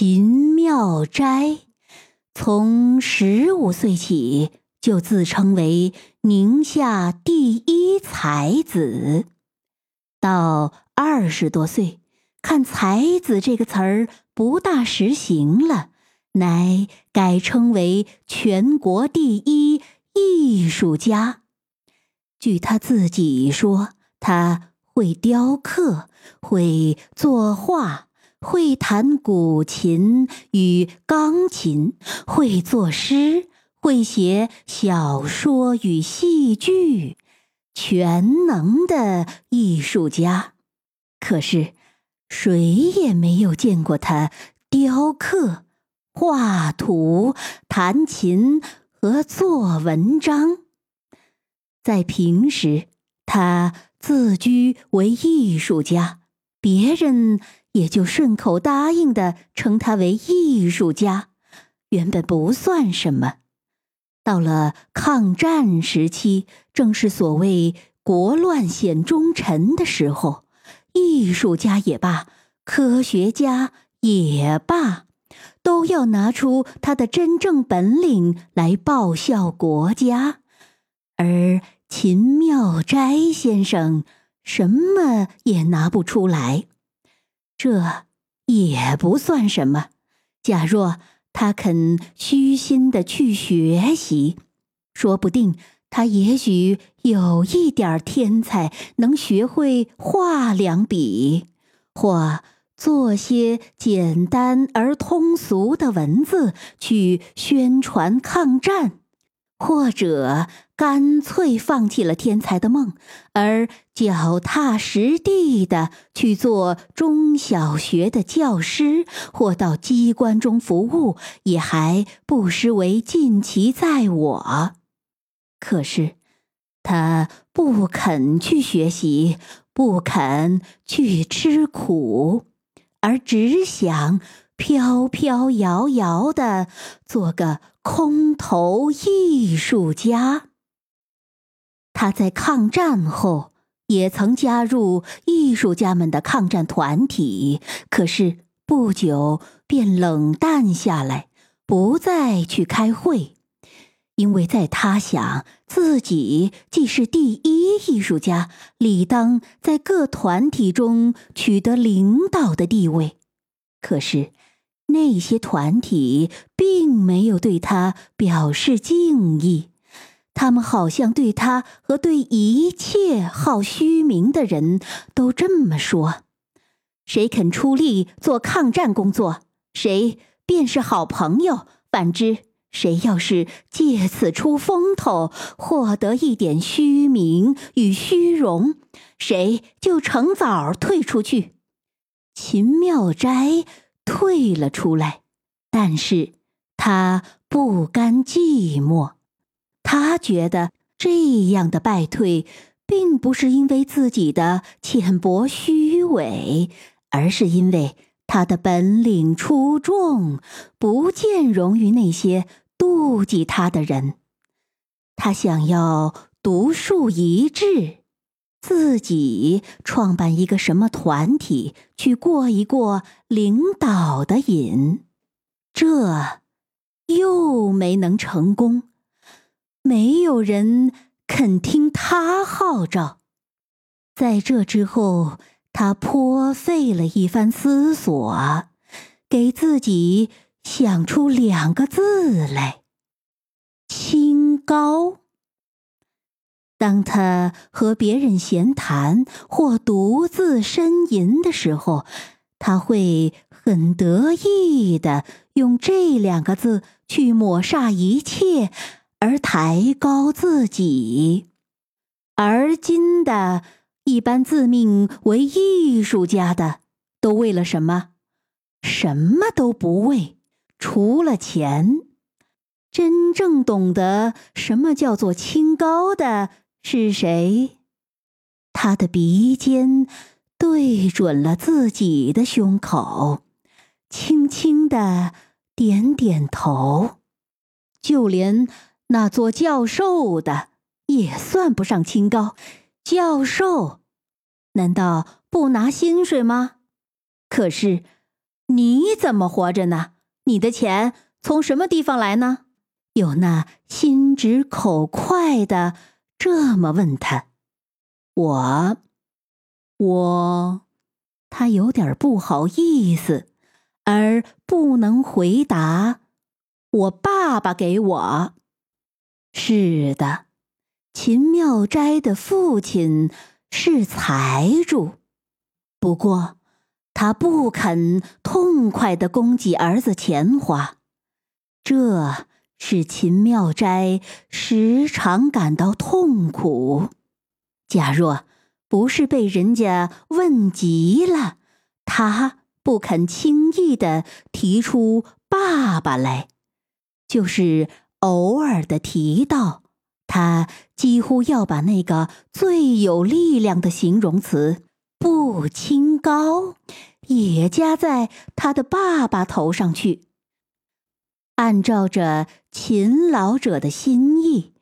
秦妙斋从十五岁起就自称为宁夏第一才子，到二十多岁，看“才子”这个词儿不大实行了，乃改称为全国第一艺术家。据他自己说，他会雕刻，会作画。会弹古琴与钢琴，会作诗，会写小说与戏剧，全能的艺术家。可是，谁也没有见过他雕刻、画图、弹琴和做文章。在平时，他自居为艺术家，别人。也就顺口答应的称他为艺术家，原本不算什么。到了抗战时期，正是所谓国乱显忠臣的时候，艺术家也罢，科学家也罢，都要拿出他的真正本领来报效国家。而秦妙斋先生什么也拿不出来。这也不算什么。假若他肯虚心的去学习，说不定他也许有一点天才，能学会画两笔，或做些简单而通俗的文字去宣传抗战。或者干脆放弃了天才的梦，而脚踏实地的去做中小学的教师，或到机关中服务，也还不失为尽其在我。可是，他不肯去学习，不肯去吃苦，而只想。飘飘摇摇的做个空头艺术家。他在抗战后也曾加入艺术家们的抗战团体，可是不久便冷淡下来，不再去开会，因为在他想自己既是第一艺术家，理当在各团体中取得领导的地位。可是。那些团体并没有对他表示敬意，他们好像对他和对一切好虚名的人都这么说：谁肯出力做抗战工作，谁便是好朋友；反之，谁要是借此出风头，获得一点虚名与虚荣，谁就趁早退出去。秦妙斋。退了出来，但是他不甘寂寞。他觉得这样的败退，并不是因为自己的浅薄虚伪，而是因为他的本领出众，不见容于那些妒忌他的人。他想要独树一帜。自己创办一个什么团体，去过一过领导的瘾，这又没能成功。没有人肯听他号召。在这之后，他颇费了一番思索，给自己想出两个字来：清高。当他和别人闲谈或独自呻吟的时候，他会很得意的用这两个字去抹煞一切，而抬高自己。而今的一般自命为艺术家的，都为了什么？什么都不为，除了钱。真正懂得什么叫做清高的。是谁？他的鼻尖对准了自己的胸口，轻轻的点点头。就连那做教授的也算不上清高。教授难道不拿薪水吗？可是你怎么活着呢？你的钱从什么地方来呢？”有那心直口快的这么问他。我，我，他有点不好意思，而不能回答。我爸爸给我。是的，秦妙斋的父亲是财主，不过他不肯痛快的供给儿子钱花，这使秦妙斋时常感到痛苦。假若不是被人家问急了，他不肯轻易的提出爸爸来；就是偶尔的提到，他几乎要把那个最有力量的形容词“不清高”也加在他的爸爸头上去。按照着勤劳者的心意，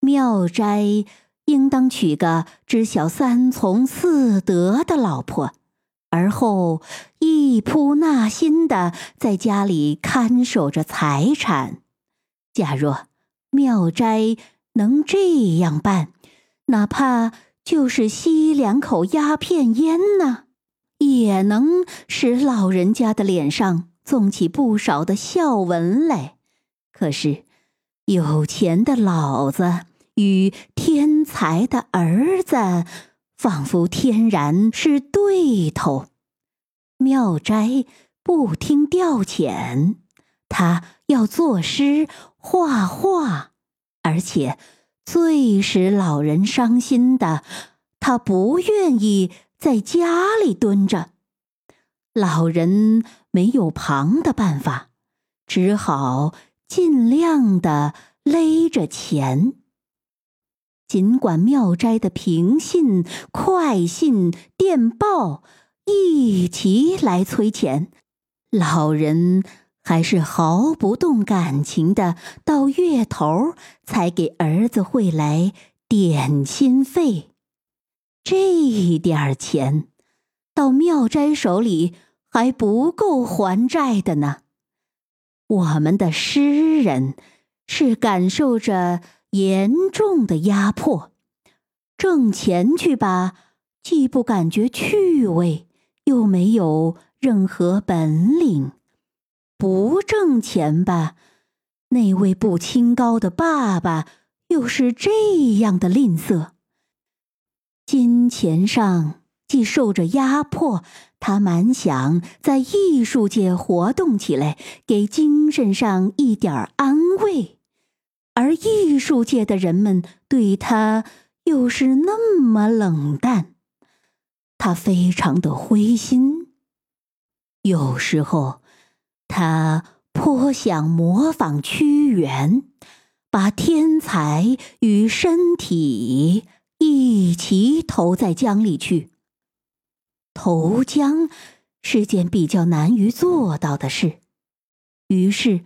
妙斋。应当娶个知晓三从四德的老婆，而后一扑纳心的在家里看守着财产。假若妙斋能这样办，哪怕就是吸两口鸦片烟呢，也能使老人家的脸上纵起不少的笑纹来。可是有钱的老子。与天才的儿子仿佛天然是对头。妙斋不听调遣，他要作诗画画，而且最使老人伤心的，他不愿意在家里蹲着。老人没有旁的办法，只好尽量的勒着钱。尽管妙斋的平信、快信、电报一齐来催钱，老人还是毫不动感情的，到月头才给儿子汇来点心费。这一点钱到妙斋手里还不够还债的呢。我们的诗人是感受着。严重的压迫，挣钱去吧，既不感觉趣味，又没有任何本领；不挣钱吧，那位不清高的爸爸又是这样的吝啬。金钱上既受着压迫，他满想在艺术界活动起来，给精神上一点安慰。而艺术界的人们对他又是那么冷淡，他非常的灰心。有时候，他颇想模仿屈原，把天才与身体一起投在江里去。投江是件比较难于做到的事，于是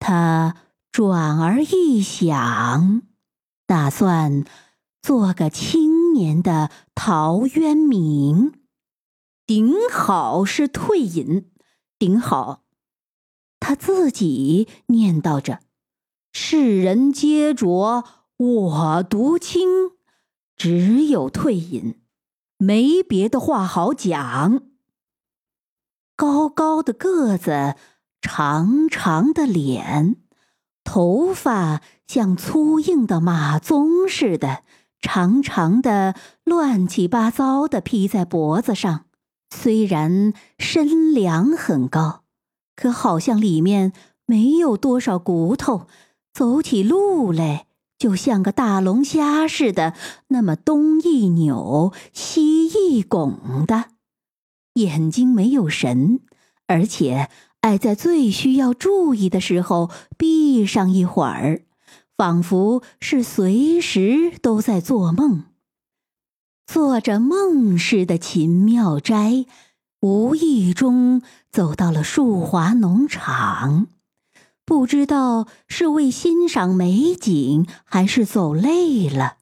他。转而一想，打算做个青年的陶渊明，顶好是退隐，顶好。他自己念叨着：“世人皆浊，我独清，只有退隐，没别的话好讲。”高高的个子，长长的脸。头发像粗硬的马鬃似的，长长的、乱七八糟的披在脖子上。虽然身量很高，可好像里面没有多少骨头，走起路来就像个大龙虾似的，那么东一扭，西一拱的。眼睛没有神，而且。爱在最需要注意的时候闭上一会儿，仿佛是随时都在做梦。做着梦似的秦妙斋，无意中走到了树华农场，不知道是为欣赏美景，还是走累了，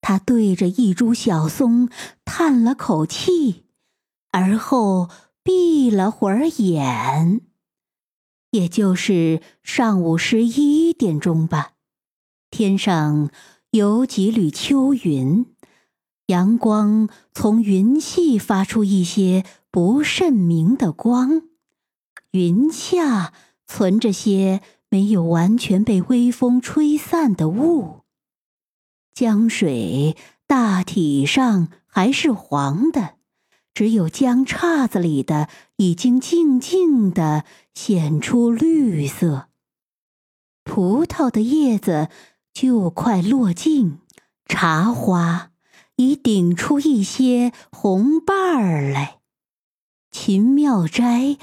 他对着一株小松叹了口气，而后。闭了会儿眼，也就是上午十一点钟吧。天上有几缕秋云，阳光从云隙发出一些不甚明的光，云下存着些没有完全被微风吹散的雾。江水大体上还是黄的，只有江岔子里的已经静静的显出绿色。葡萄的叶子。就快落尽，茶花已顶出一些红瓣儿来。秦妙斋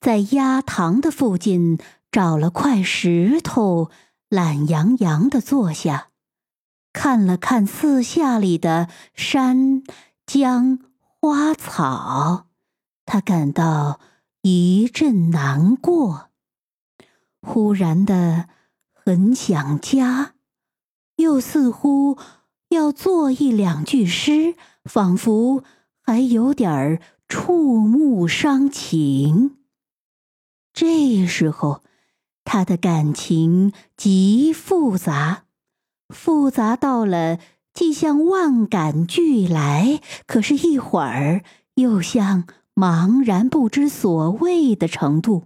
在鸭塘的附近找了块石头，懒洋洋地坐下，看了看四下里的山江花草，他感到一阵难过，忽然的很想家。又似乎要作一两句诗，仿佛还有点儿触目伤情。这时候，他的感情极复杂，复杂到了既像万感俱来，可是一会儿又像茫然不知所谓的程度。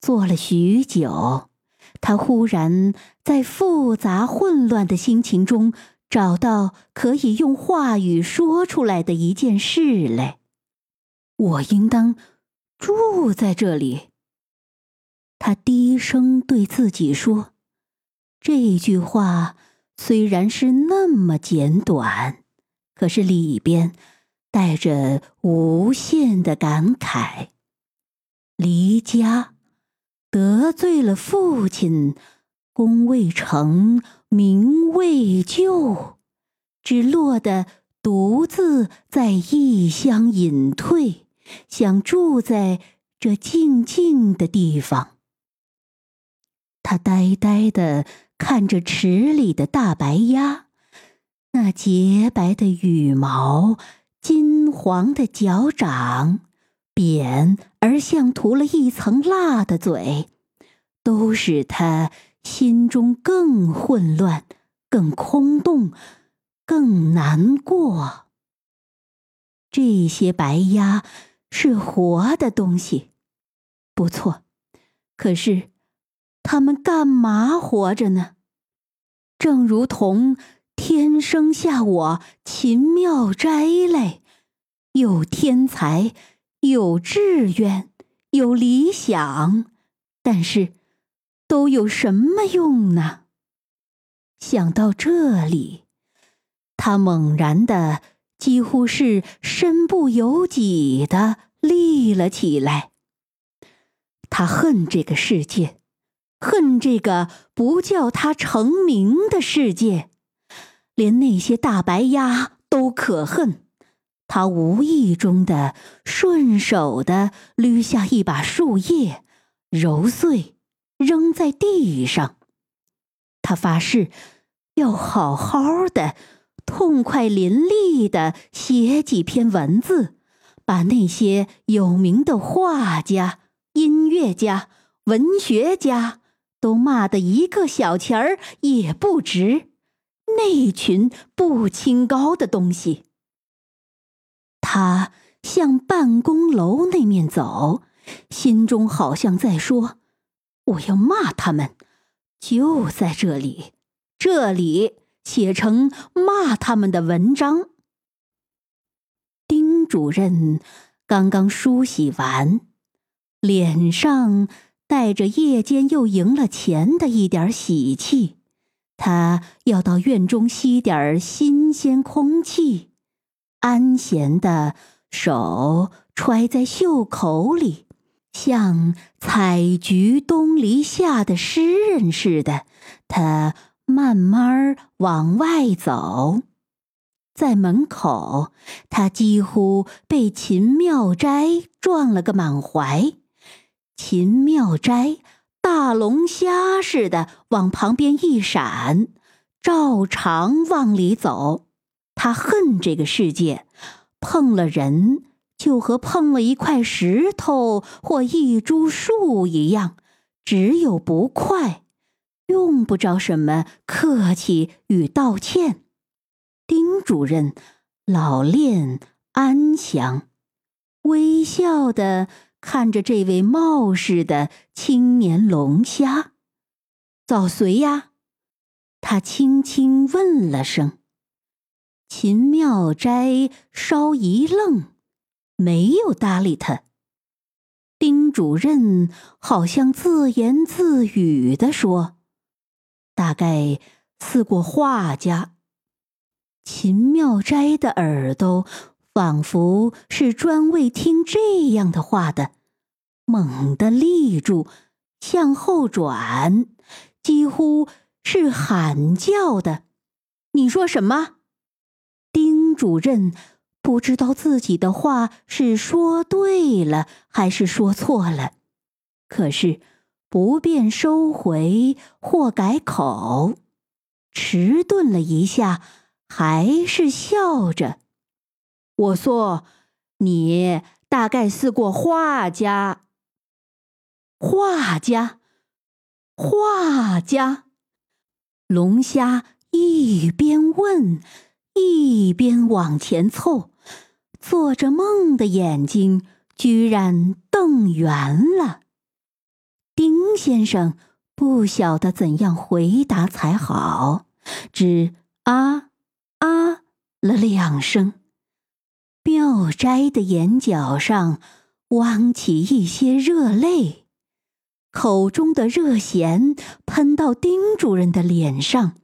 坐了许久。他忽然在复杂混乱的心情中找到可以用话语说出来的一件事来。我应当住在这里。他低声对自己说：“这句话虽然是那么简短，可是里边带着无限的感慨。离家。”得罪了父亲，功未成，名未就，只落得独自在异乡隐退，想住在这静静的地方。他呆呆的看着池里的大白鸭，那洁白的羽毛，金黄的脚掌。扁而像涂了一层蜡的嘴，都使他心中更混乱、更空洞、更难过。这些白鸭是活的东西，不错，可是它们干嘛活着呢？正如同天生下我秦妙斋来，有天才。有志愿，有理想，但是都有什么用呢？想到这里，他猛然的，几乎是身不由己的立了起来。他恨这个世界，恨这个不叫他成名的世界，连那些大白鸭都可恨。他无意中的、顺手的捋下一把树叶，揉碎，扔在地上。他发誓要好好的、痛快淋漓的写几篇文字，把那些有名的画家、音乐家、文学家都骂得一个小钱儿也不值。那群不清高的东西。他向办公楼那面走，心中好像在说：“我要骂他们，就在这里，这里写成骂他们的文章。”丁主任刚刚梳洗完，脸上带着夜间又赢了钱的一点喜气，他要到院中吸点新鲜空气。安闲的手揣在袖口里，像采菊东篱下的诗人似的，他慢慢往外走。在门口，他几乎被秦妙斋撞了个满怀。秦妙斋大龙虾似的往旁边一闪，照常往里走。他恨这个世界，碰了人就和碰了一块石头或一株树一样，只有不快，用不着什么客气与道歉。丁主任老练安详，微笑的看着这位冒失的青年龙虾。早随呀，他轻轻问了声。秦妙斋稍一愣，没有搭理他。丁主任好像自言自语的说：“大概似过画家。”秦妙斋的耳朵仿佛是专为听这样的话的，猛地立住，向后转。几乎是喊叫的，你说什么？丁主任不知道自己的话是说对了还是说错了，可是不便收回或改口，迟钝了一下，还是笑着。我说：“你大概是过画家，画家。”画家，龙虾一边问，一边往前凑，做着梦的眼睛居然瞪圆了。丁先生不晓得怎样回答才好，只啊啊了两声。妙斋的眼角上汪起一些热泪。口中的热涎喷到丁主任的脸上。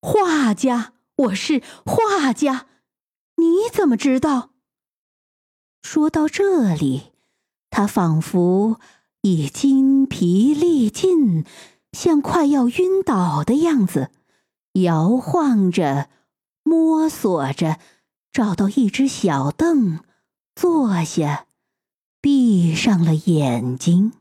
画家，我是画家，你怎么知道？说到这里，他仿佛已筋疲力尽，像快要晕倒的样子，摇晃着，摸索着，找到一只小凳，坐下，闭上了眼睛。